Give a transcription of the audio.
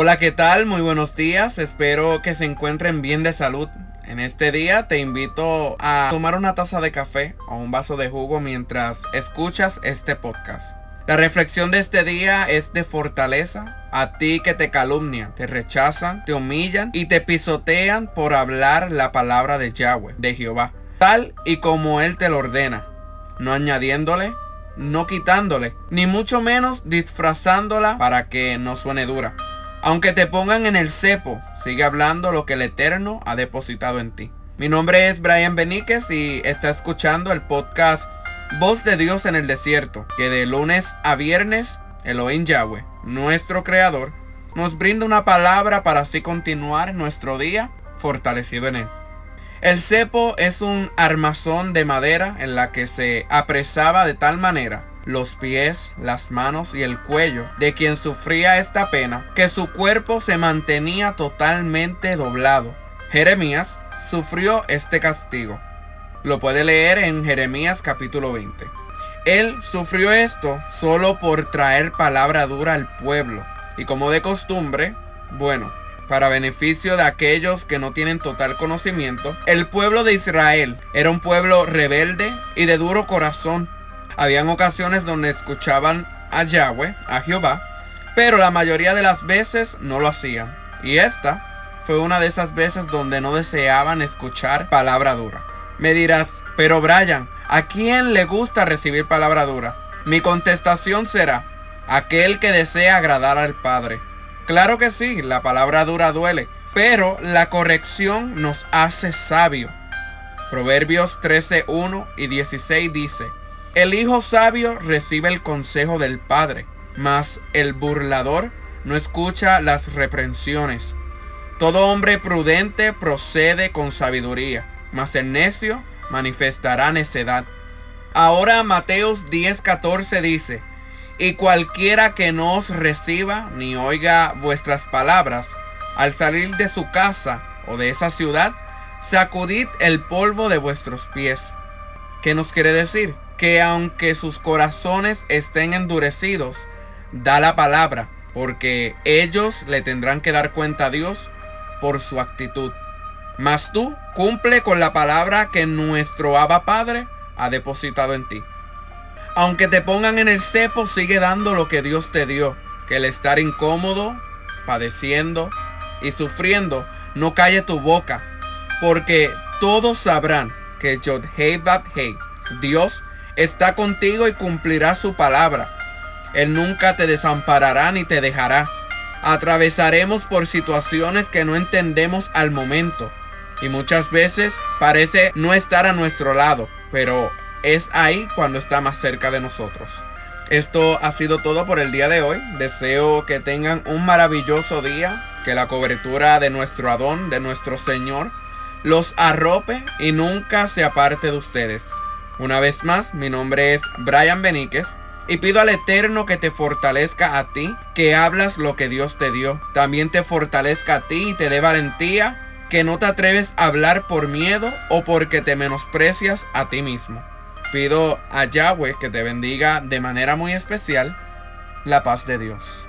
Hola, ¿qué tal? Muy buenos días. Espero que se encuentren bien de salud. En este día te invito a tomar una taza de café o un vaso de jugo mientras escuchas este podcast. La reflexión de este día es de fortaleza a ti que te calumnian, te rechazan, te humillan y te pisotean por hablar la palabra de Yahweh, de Jehová, tal y como Él te lo ordena, no añadiéndole, no quitándole, ni mucho menos disfrazándola para que no suene dura. Aunque te pongan en el cepo, sigue hablando lo que el Eterno ha depositado en ti. Mi nombre es Brian Beníquez y está escuchando el podcast Voz de Dios en el Desierto, que de lunes a viernes, Elohim Yahweh, nuestro Creador, nos brinda una palabra para así continuar nuestro día fortalecido en él. El cepo es un armazón de madera en la que se apresaba de tal manera los pies, las manos y el cuello de quien sufría esta pena, que su cuerpo se mantenía totalmente doblado. Jeremías sufrió este castigo. Lo puede leer en Jeremías capítulo 20. Él sufrió esto solo por traer palabra dura al pueblo. Y como de costumbre, bueno, para beneficio de aquellos que no tienen total conocimiento, el pueblo de Israel era un pueblo rebelde y de duro corazón habían ocasiones donde escuchaban a Yahweh, a Jehová, pero la mayoría de las veces no lo hacían. Y esta fue una de esas veces donde no deseaban escuchar palabra dura. Me dirás, pero Brian, ¿a quién le gusta recibir palabra dura? Mi contestación será, aquel que desea agradar al Padre. Claro que sí, la palabra dura duele, pero la corrección nos hace sabio. Proverbios 13, 1 y 16 dice, el hijo sabio recibe el consejo del padre, mas el burlador no escucha las reprensiones. Todo hombre prudente procede con sabiduría, mas el necio manifestará necedad. Ahora Mateos 10:14 dice, y cualquiera que no os reciba ni oiga vuestras palabras, al salir de su casa o de esa ciudad, sacudid el polvo de vuestros pies. ¿Qué nos quiere decir? Que aunque sus corazones estén endurecidos, da la palabra, porque ellos le tendrán que dar cuenta a Dios por su actitud. Mas tú cumple con la palabra que nuestro Abba Padre ha depositado en ti. Aunque te pongan en el cepo, sigue dando lo que Dios te dio, que el estar incómodo, padeciendo y sufriendo no calle tu boca, porque todos sabrán que Yod Hei Hei, Dios está contigo y cumplirá su palabra. Él nunca te desamparará ni te dejará. Atravesaremos por situaciones que no entendemos al momento y muchas veces parece no estar a nuestro lado, pero es ahí cuando está más cerca de nosotros. Esto ha sido todo por el día de hoy. Deseo que tengan un maravilloso día, que la cobertura de nuestro Adón, de nuestro Señor, los arrope y nunca se aparte de ustedes. Una vez más, mi nombre es Brian Beníquez y pido al Eterno que te fortalezca a ti, que hablas lo que Dios te dio. También te fortalezca a ti y te dé valentía, que no te atreves a hablar por miedo o porque te menosprecias a ti mismo. Pido a Yahweh que te bendiga de manera muy especial la paz de Dios.